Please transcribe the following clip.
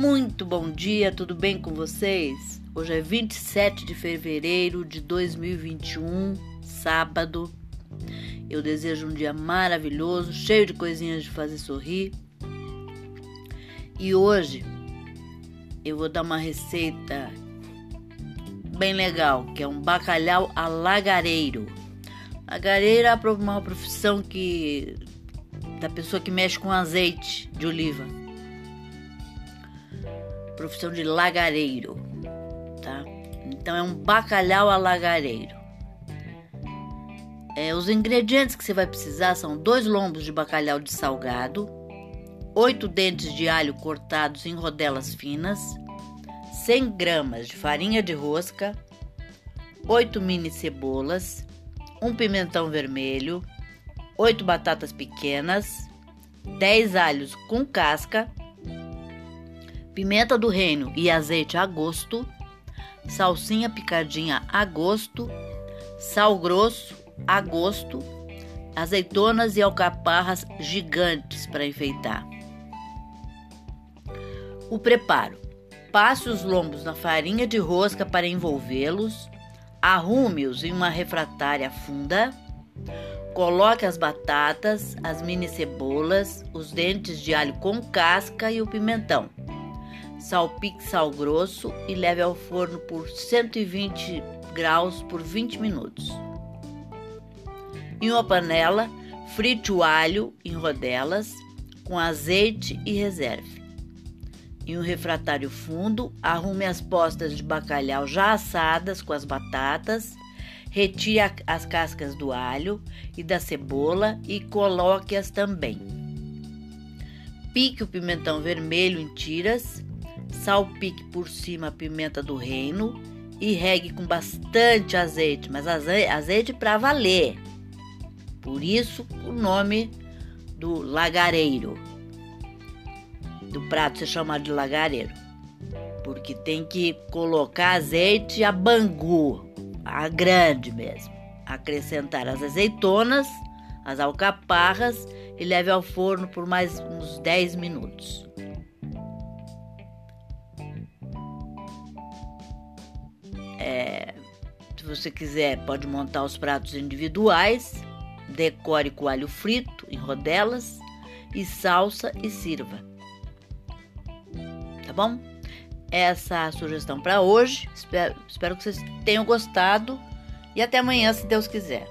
Muito bom dia, tudo bem com vocês? Hoje é 27 de fevereiro de 2021, sábado. Eu desejo um dia maravilhoso, cheio de coisinhas de fazer sorrir. E hoje eu vou dar uma receita bem legal, que é um bacalhau alagareiro. Lagareiro é uma profissão que da pessoa que mexe com azeite de oliva. Profissão de lagareiro, tá? Então é um bacalhau alagareiro. É, os ingredientes que você vai precisar são dois lombos de bacalhau de salgado, oito dentes de alho cortados em rodelas finas, 100 gramas de farinha de rosca, oito mini cebolas, um pimentão vermelho, 8 batatas pequenas, 10 alhos com casca, pimenta do reino e azeite a gosto, salsinha picadinha a gosto, sal grosso a gosto, azeitonas e alcaparras gigantes para enfeitar. O preparo: passe os lombos na farinha de rosca para envolvê-los, arrume-os em uma refratária funda Coloque as batatas, as mini cebolas, os dentes de alho com casca e o pimentão. Salpique sal grosso e leve ao forno por 120 graus por 20 minutos. Em uma panela, frite o alho em rodelas com azeite e reserve. Em um refratário fundo, arrume as postas de bacalhau já assadas com as batatas Retire as cascas do alho e da cebola e coloque-as também. Pique o pimentão vermelho em tiras, salpique por cima a pimenta do reino e regue com bastante azeite, mas azeite para valer. Por isso o nome do lagareiro. Do prato ser chamado de lagareiro. Porque tem que colocar azeite a bangu, a grande mesmo. Acrescentar as azeitonas, as alcaparras e leve ao forno por mais uns 10 minutos. É, se você quiser, pode montar os pratos individuais, decore com alho frito em rodelas e salsa e sirva. Tá bom? essa a sugestão para hoje. Espero, espero que vocês tenham gostado e até amanhã, se Deus quiser.